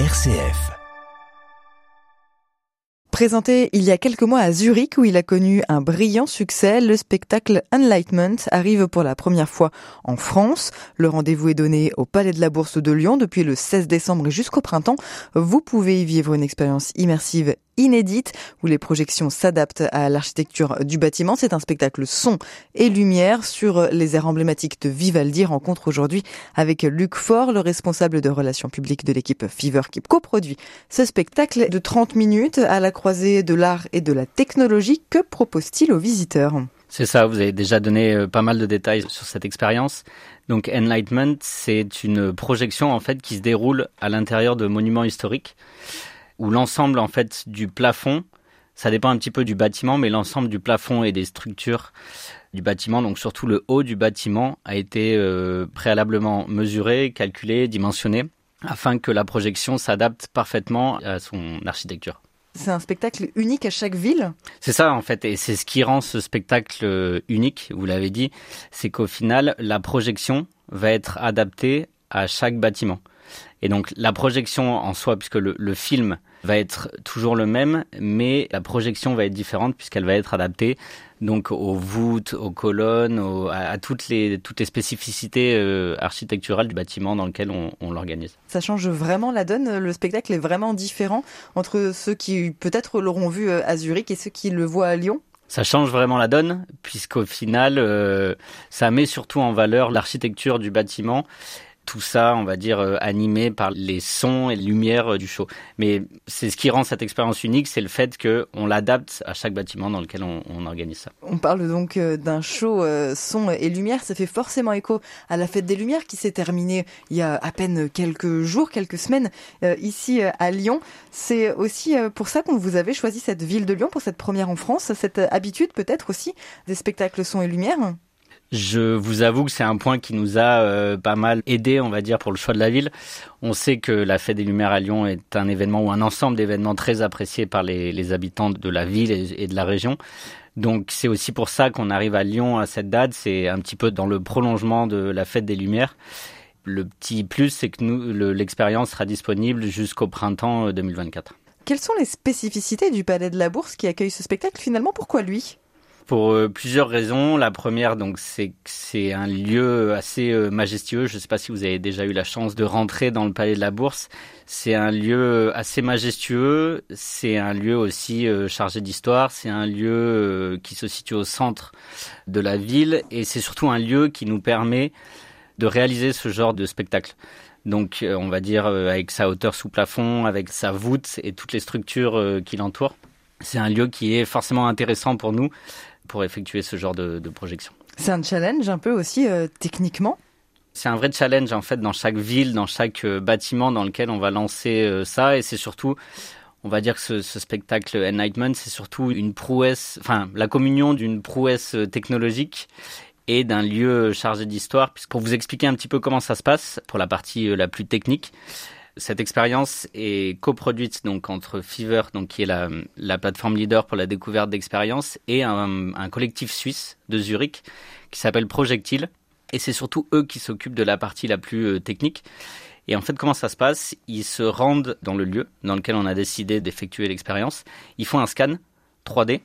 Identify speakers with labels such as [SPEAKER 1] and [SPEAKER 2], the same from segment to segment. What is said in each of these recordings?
[SPEAKER 1] RCF.
[SPEAKER 2] Présenté il y a quelques mois à Zurich où il a connu un brillant succès, le spectacle Enlightenment arrive pour la première fois en France. Le rendez-vous est donné au Palais de la Bourse de Lyon depuis le 16 décembre jusqu'au printemps. Vous pouvez y vivre une expérience immersive inédite où les projections s'adaptent à l'architecture du bâtiment. C'est un spectacle son et lumière sur les aires emblématiques de Vivaldi. Rencontre aujourd'hui avec Luc Faure, le responsable de relations publiques de l'équipe Fever qui coproduit ce spectacle de 30 minutes à la croisée de l'art et de la technologie. Que propose-t-il aux visiteurs?
[SPEAKER 3] C'est ça, vous avez déjà donné euh, pas mal de détails sur cette expérience. Donc Enlightenment, c'est une projection en fait qui se déroule à l'intérieur de monuments historiques où l'ensemble en fait du plafond, ça dépend un petit peu du bâtiment, mais l'ensemble du plafond et des structures du bâtiment, donc surtout le haut du bâtiment, a été euh, préalablement mesuré, calculé, dimensionné, afin que la projection s'adapte parfaitement à son architecture.
[SPEAKER 2] C'est un spectacle unique à chaque ville?
[SPEAKER 3] C'est ça en fait, et c'est ce qui rend ce spectacle euh, unique, vous l'avez dit, c'est qu'au final, la projection va être adaptée à chaque bâtiment. Et donc la projection en soi, puisque le, film va être toujours le même, mais la projection va être différente puisqu'elle va être adaptée donc aux voûtes, aux colonnes, à, toutes les toutes les spécificités euh, architecturales du bâtiment dans lequel on, on l'organise.
[SPEAKER 2] Ça change vraiment la donne. Le spectacle est vraiment différent entre ceux qui peut-être l'auront vu euh, à Zurich et ceux qui le voient à Lyon.
[SPEAKER 3] Ça change vraiment la donne, puisqu'au final, euh, ça met surtout en valeur l'architecture du bâtiment tout ça, on va dire, euh, animé par les sons et les lumières euh, du show. Mais c'est ce qui rend cette expérience unique, c'est le fait qu'on l'adapte à chaque bâtiment dans lequel on, organise ça.
[SPEAKER 2] On parle donc euh, d'un show son et lumière. Ça fait forcément écho à la fête des Lumières qui s'est terminée il y a à peine quelques jours, quelques semaines ici à Lyon. C'est aussi pour ça qu'on vous avez choisi cette ville de Lyon pour cette première en France, cette habitude peut-être aussi des spectacles son et lumière.
[SPEAKER 3] Je vous avoue que c'est un point qui nous a euh, pas mal aidé, on va dire, pour le choix de la ville. On sait que la Fête des Lumières à Lyon est un événement ou un ensemble d'événements très appréciés par les, habitants de la ville et, de la région. Donc c'est aussi pour ça qu'on arrive à Lyon à cette date. C'est un petit peu dans le prolongement de la Fête des Lumières. Le petit plus, c'est que l'expérience sera disponible jusqu'au printemps 2024. Euh,
[SPEAKER 2] Quelles sont les spécificités du Palais de la Bourse qui accueille ce spectacle Finalement, pourquoi lui?
[SPEAKER 3] Pour euh, plusieurs raisons. La première, donc, c'est que c'est un lieu assez euh, majestueux. Je ne sais pas si vous avez déjà eu la chance de rentrer dans le Palais de la Bourse. C'est un lieu assez majestueux. C'est un lieu aussi euh, chargé d'histoire. C'est un lieu qui se situe au centre de la ville et c'est surtout un lieu qui nous permet de réaliser ce genre de spectacle. Donc, on va dire avec sa hauteur sous plafond, avec sa voûte et toutes les structures qui l'entourent. C'est un lieu qui est forcément intéressant pour nous pour effectuer ce genre de, projection.
[SPEAKER 2] C'est un challenge un peu aussi euh, techniquement
[SPEAKER 3] c'est un vrai challenge en fait dans chaque ville, dans chaque euh, bâtiment dans lequel on va lancer euh, ça et c'est surtout on va dire que ce, ce spectacle Enlightenment, c'est surtout une prouesse, enfin la communion d'une prouesse technologique et d'un lieu chargé d'histoire. Pour vous expliquer un petit peu comment ça se passe, pour la partie la plus technique, cette expérience est coproduite donc entre Fever, donc qui est la, la plateforme leader pour la découverte d'expériences, et un, un, collectif suisse de Zurich qui s'appelle Projectile. Et c'est surtout eux qui s'occupent de la partie la plus euh, technique. Et en fait, comment ça se passe? Ils se rendent dans le lieu dans lequel on a décidé d'effectuer l'expérience. Ils font un scan 3D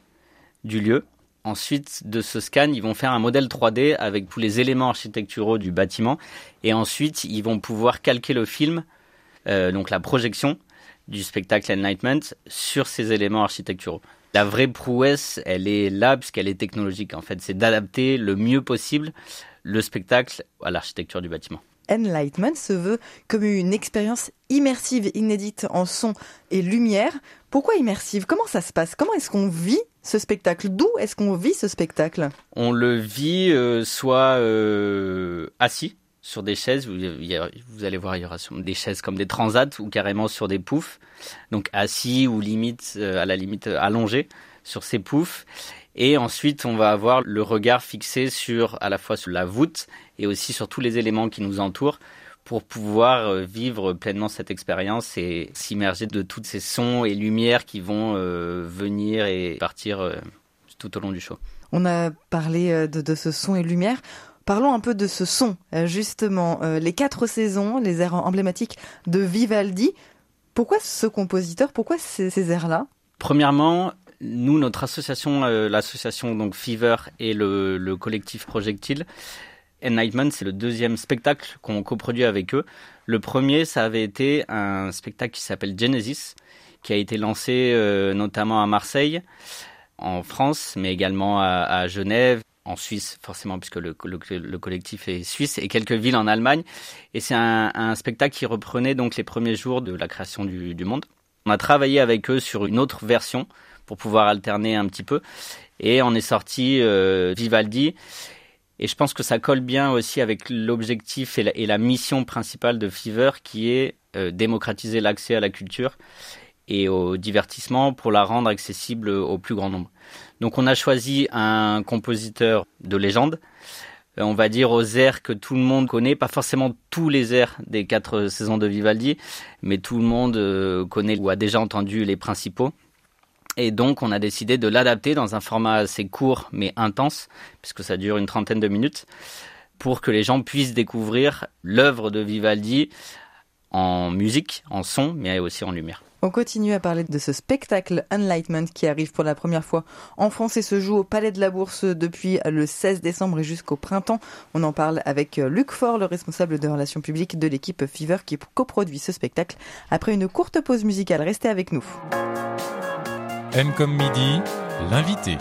[SPEAKER 3] du lieu. Ensuite de ce scan, ils vont faire un modèle 3D avec tous les éléments architecturaux du bâtiment. Et ensuite, ils vont pouvoir calquer le film euh, donc la projection du spectacle Enlightenment sur ces éléments architecturaux. La vraie prouesse, elle est là puisqu'elle est technologique. En fait, c'est d'adapter le mieux possible le spectacle à l'architecture du bâtiment.
[SPEAKER 2] Enlightenment se veut comme une expérience immersive, inédite en son et lumière. Pourquoi immersive? Comment ça se passe? Comment est-ce qu'on vit ce spectacle? D'où est-ce qu'on vit ce spectacle?
[SPEAKER 3] On le vit euh, soit euh, assis sur des chaises. Vous, allez voir, il y aura des chaises comme des transats ou carrément sur des poufs. Donc assis ou limite, euh, à la limite euh, allongé sur ces poufs. Et ensuite, on va avoir le regard fixé sur à la fois sur la voûte et aussi sur tous les éléments qui nous entourent pour pouvoir euh, vivre pleinement cette expérience et s'immerger de toutes ces sons et lumières qui vont venir et partir tout au long du show.
[SPEAKER 2] On a parlé de, de ce son et lumière. Parlons un peu de ce son, euh, justement. Euh, les quatre saisons, les airs emblématiques de Vivaldi. Pourquoi ce compositeur? Pourquoi ces, airs-là?
[SPEAKER 3] Premièrement, nous, notre association, euh, l'association donc Fever et le, le collectif Projectile, Enlightenment, c'est le deuxième spectacle qu'on coproduit avec eux. Le premier, ça avait été un spectacle qui s'appelle Genesis, qui a été lancé notamment à Marseille, en France, mais également à Genève, en Suisse, forcément, puisque le, le, le, collectif est suisse, et quelques villes en Allemagne. Et c'est un, spectacle qui reprenait donc les premiers jours de la création du, monde. On a travaillé avec eux sur une autre version pour pouvoir alterner un petit peu. Et on est sorti euh, Vivaldi. Et je pense que ça colle bien aussi avec l'objectif et, et, la mission principale de Fever qui est euh, démocratiser l'accès à la culture et au divertissement pour la rendre accessible au plus grand nombre. Donc on a choisi un compositeur de légende, euh, on va dire aux airs que tout le monde connaît, pas forcément tous les airs des quatre saisons de Vivaldi, mais tout le monde euh, connaît ou a déjà entendu les principaux. Et donc, on a décidé de l'adapter dans un format assez court mais intense, puisque ça dure une trentaine de minutes, pour que les gens puissent découvrir l'œuvre de Vivaldi en musique, en son, mais aussi en lumière.
[SPEAKER 2] On continue à parler de ce spectacle Enlightenment qui arrive pour la première fois en France et se joue au Palais de la Bourse depuis le 16 décembre et jusqu'au printemps. On en parle avec Luc Faure, le responsable de relations publiques de l'équipe Fever qui coproduit ce spectacle. Après une courte pause musicale, restez avec nous.
[SPEAKER 1] M comme midi, l'invité.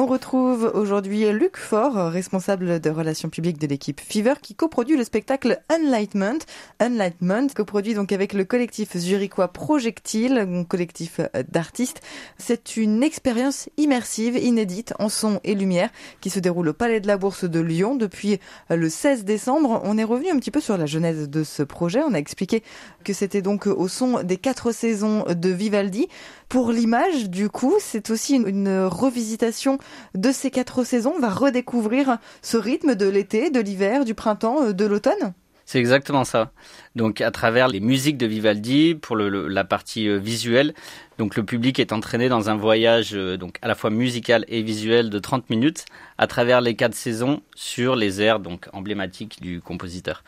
[SPEAKER 2] On retrouve aujourd'hui Luc Faure, responsable de relations publiques de l'équipe Fever, qui coproduit le spectacle Enlightenment. Enlightenment, coproduit donc avec le collectif zurichois Projectile, un collectif d'artistes. C'est une expérience immersive, inédite, en son et lumière, qui se déroule au Palais de la Bourse de Lyon depuis le 16 décembre. On est revenu un petit peu sur la genèse de ce projet. On a expliqué que c'était donc au son des quatre saisons de Vivaldi. Pour l'image, du coup, c'est aussi une revisitation de ces quatre saisons. On va redécouvrir ce rythme de l'été, de l'hiver, du printemps, de l'automne.
[SPEAKER 3] C'est exactement ça. Donc à travers les musiques de Vivaldi pour la partie euh, visuelle, donc le public est entraîné dans un voyage euh, donc à la fois musical et visuel de 30 minutes à travers les quatre saisons sur les airs donc emblématiques du compositeur.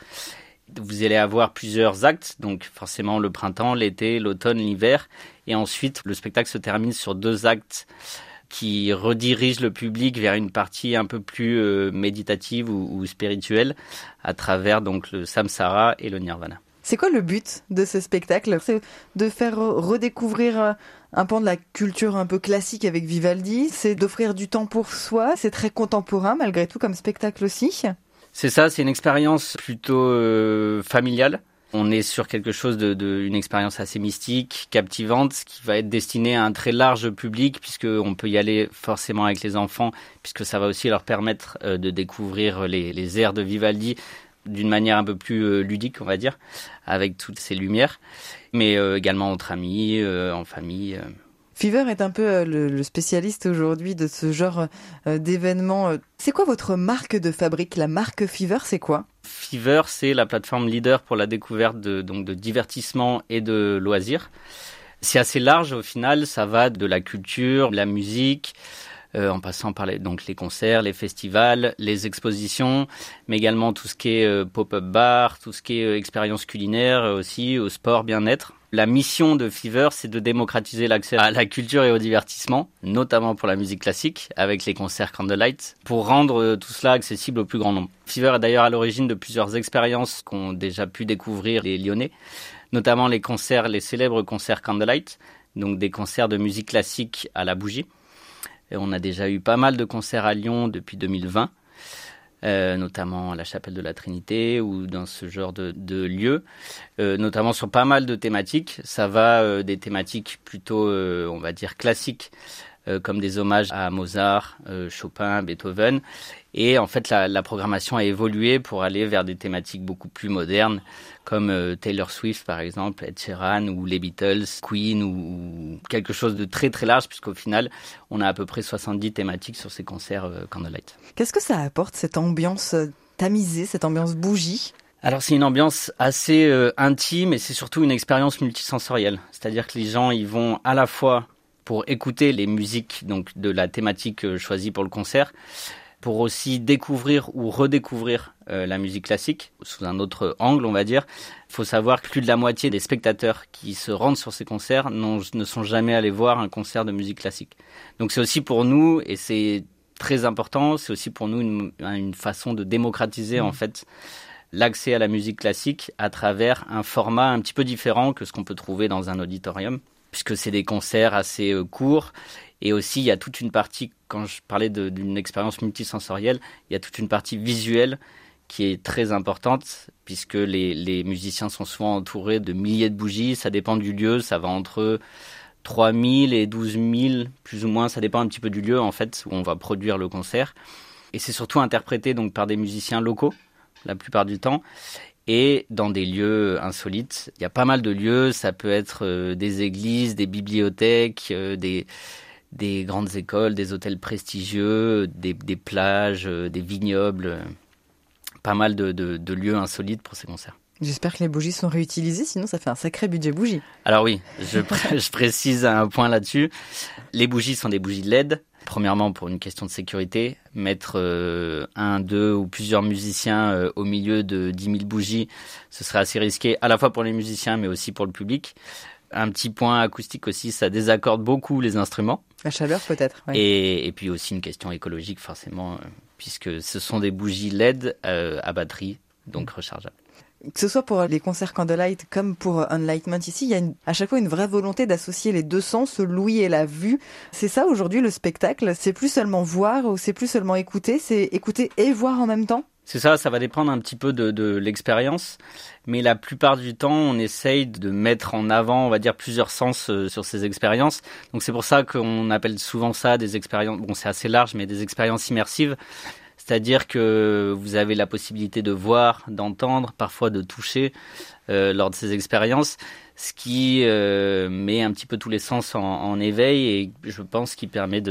[SPEAKER 3] Vous allez avoir plusieurs actes, donc forcément le printemps, l'été, l'automne, l'hiver, et ensuite le spectacle se termine sur deux actes qui redirige le public vers une partie un peu plus euh, méditative ou, ou, spirituelle à travers donc le samsara et le nirvana.
[SPEAKER 2] C'est quoi le but de ce spectacle? C'est de faire redécouvrir un pan de la culture un peu classique avec Vivaldi, c'est d'offrir du temps pour soi, c'est très contemporain malgré tout comme spectacle aussi?
[SPEAKER 3] C'est ça, c'est une expérience plutôt euh, familiale on est sur quelque chose de, de une expérience assez mystique, captivante, qui va être destinée à un très large public, puisque on peut y aller forcément avec les enfants, puisque ça va aussi leur permettre euh, de découvrir les, les airs de Vivaldi d'une manière un peu plus euh, ludique, on va dire, avec toutes ces lumières, mais également entre amis, en famille. Euh.
[SPEAKER 2] Fever est un peu euh, le, spécialiste aujourd'hui de ce genre euh, d'événements. C'est quoi votre marque de fabrique? La marque Fever, c'est quoi?
[SPEAKER 3] Fever, c'est la plateforme leader pour la découverte de, donc de divertissement et de loisirs. C'est assez large au final, ça va de la culture, la musique, euh, en passant par les, donc les concerts, les festivals, les expositions, mais également tout ce qui est euh, pop-up bar, tout ce qui est euh, expérience culinaire euh, aussi, au sport, bien-être. La mission de Fever, c'est de démocratiser l'accès à la culture et au divertissement, notamment pour la musique classique, avec les concerts Candlelight, pour rendre tout cela accessible au plus grand nombre. Fever est d'ailleurs à l'origine de plusieurs expériences qu'ont déjà pu découvrir les Lyonnais, notamment les concerts, les célèbres concerts Candlelight, donc des concerts de musique classique à la bougie. On a déjà eu pas mal de concerts à Lyon depuis 2020. Euh, notamment à la chapelle de la Trinité ou dans ce genre de, de lieux, euh, notamment sur pas mal de thématiques. Ça va euh, des thématiques plutôt, euh, on va dire, classiques, euh, comme des hommages à Mozart, euh, Chopin, Beethoven. Et en fait, la, la, programmation a évolué pour aller vers des thématiques beaucoup plus modernes, comme euh, Taylor Swift par exemple, Ed Sheeran ou les Beatles, Queen ou, ou quelque chose de très très large, puisqu'au final, on a à peu près 70 thématiques sur ces concerts euh, Candlelight.
[SPEAKER 2] Qu'est-ce que ça apporte cette ambiance tamisée, cette ambiance bougie?
[SPEAKER 3] Alors c'est une ambiance assez euh, intime et c'est surtout une expérience multisensorielle. C'est-à-dire que les gens ils vont à la fois pour écouter les musiques donc de la thématique euh, choisie pour le concert, pour aussi découvrir ou redécouvrir euh, la musique classique sous un autre angle, on va dire. Il faut savoir que plus de la moitié des spectateurs qui se rendent sur ces concerts ne sont jamais allés voir un concert de musique classique. Donc c'est aussi pour nous, et c'est très important, c'est aussi pour nous une, une façon de démocratiser mmh. en fait l'accès à la musique classique à travers un format un petit peu différent que ce qu'on peut trouver dans un auditorium, puisque c'est des concerts assez euh, courts et aussi, il y a toute une partie, quand je parlais d'une expérience multisensorielle, il y a toute une partie visuelle qui est très importante, puisque les, musiciens sont souvent entourés de milliers de bougies. Ça dépend du lieu, ça va entre 3000 et 12 000, plus ou moins. Ça dépend un petit peu du lieu, en fait, où on va produire le concert. Et c'est surtout interprété donc par des musiciens locaux, la plupart du temps et dans des lieux insolites. Il y a pas mal de lieux, ça peut être euh, des églises, des bibliothèques, euh, des, des grandes écoles, des hôtels prestigieux, des, plages, euh, des vignobles, pas mal de, lieux insolites pour ces concerts.
[SPEAKER 2] J'espère que les bougies sont réutilisées, sinon ça fait un sacré budget bougie.
[SPEAKER 3] Alors oui, je, je précise un point là-dessus. Les bougies sont des bougies LED. Premièrement, pour une question de sécurité, mettre euh, un, deux ou plusieurs musiciens euh, au milieu de 10 000 bougies, ce serait assez risqué, à la fois pour les musiciens, mais aussi pour le public un petit point acoustique aussi, ça désaccorde beaucoup les instruments.
[SPEAKER 2] La chaleur peut-être.
[SPEAKER 3] Et, puis aussi une question écologique forcément, euh, puisque ce sont des bougies LED à batterie, donc rechargeables.
[SPEAKER 2] Que ce soit pour les concerts Candlelight comme pour Enlightenment ici, il y a à chaque fois une vraie volonté d'associer les deux sens, l'ouïe et la vue. C'est ça aujourd'hui le spectacle. C'est plus seulement voir ou c'est plus seulement écouter, c'est écouter et voir en même temps.
[SPEAKER 3] C'est ça, ça va dépendre un petit peu de, l'expérience, mais la plupart du temps, on essaye de mettre en avant, on va dire, plusieurs sens euh, sur ces expériences. Donc c'est pour ça qu'on appelle souvent ça des expériences, bon c'est assez large, mais des expériences immersives. C'est-à-dire que vous avez la possibilité de voir, d'entendre, parfois de toucher euh, lors de ces expériences, ce qui euh, met un petit peu tous les sens en, éveil et je pense qui permet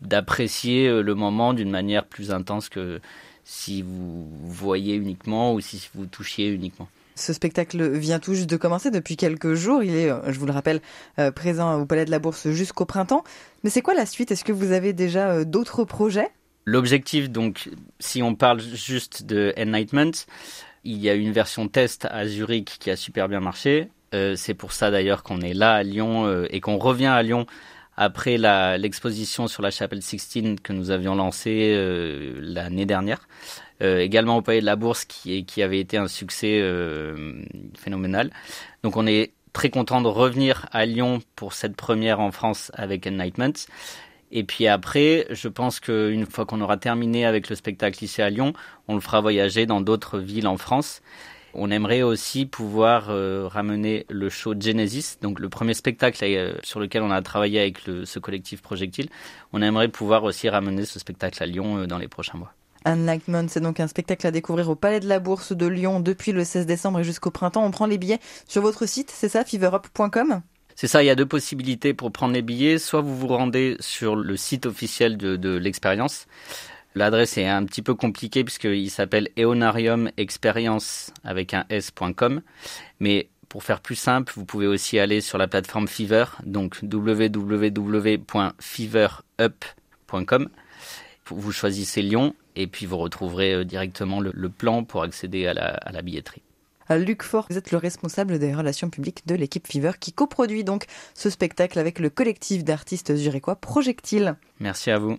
[SPEAKER 3] d'apprécier le moment d'une manière plus intense que si vous voyez uniquement ou si vous touchiez uniquement.
[SPEAKER 2] Ce spectacle vient tout juste de commencer depuis quelques jours. Il est, je vous le rappelle, euh, présent au Palais de la Bourse jusqu'au printemps. Mais c'est quoi la suite? Est-ce que vous avez déjà euh, d'autres projets?
[SPEAKER 3] L'objectif, donc, si on parle juste de Enlightenment, il y a une version test à Zurich qui a super bien marché. Euh, c'est pour ça d'ailleurs qu'on est là à Lyon et qu'on revient à Lyon après l'exposition sur la chapelle Sixtine que nous avions lancée euh, l'année dernière. Euh, également au Palais de la Bourse qui, qui avait été un succès euh, phénoménal. Donc on est très content de revenir à Lyon pour cette première en France avec Enlightenment. Et puis après, je pense qu'une fois qu'on aura terminé avec le spectacle ici à Lyon, on le fera voyager dans d'autres villes en France. On aimerait aussi pouvoir euh, ramener le show Genesis, donc le premier spectacle euh, sur lequel on a travaillé avec ce collectif Projectile. On aimerait pouvoir aussi ramener ce spectacle à Lyon euh, dans les prochains mois.
[SPEAKER 2] Unliked c'est donc un spectacle à découvrir au Palais de la Bourse de Lyon depuis le 16 décembre et jusqu'au printemps. On prend les billets sur votre site, c'est ça, feverup.com
[SPEAKER 3] c'est ça, il y a deux possibilités pour prendre les billets. Soit vous vous rendez sur le site officiel de, de l'expérience, L'adresse est un petit peu compliquée puisqu'il s'appelle Eonarium Experience avec un s.com. Mais pour faire plus simple, vous pouvez aussi aller sur la plateforme Fever, donc www.feverup.com. Vous choisissez Lyon et puis vous retrouverez euh, directement le, plan pour accéder à la billetterie.
[SPEAKER 2] Luc Fort, vous êtes le responsable des relations publiques de l'équipe Fever qui coproduit donc ce spectacle avec le collectif d'artistes zurichois Projectile.
[SPEAKER 3] Merci à vous.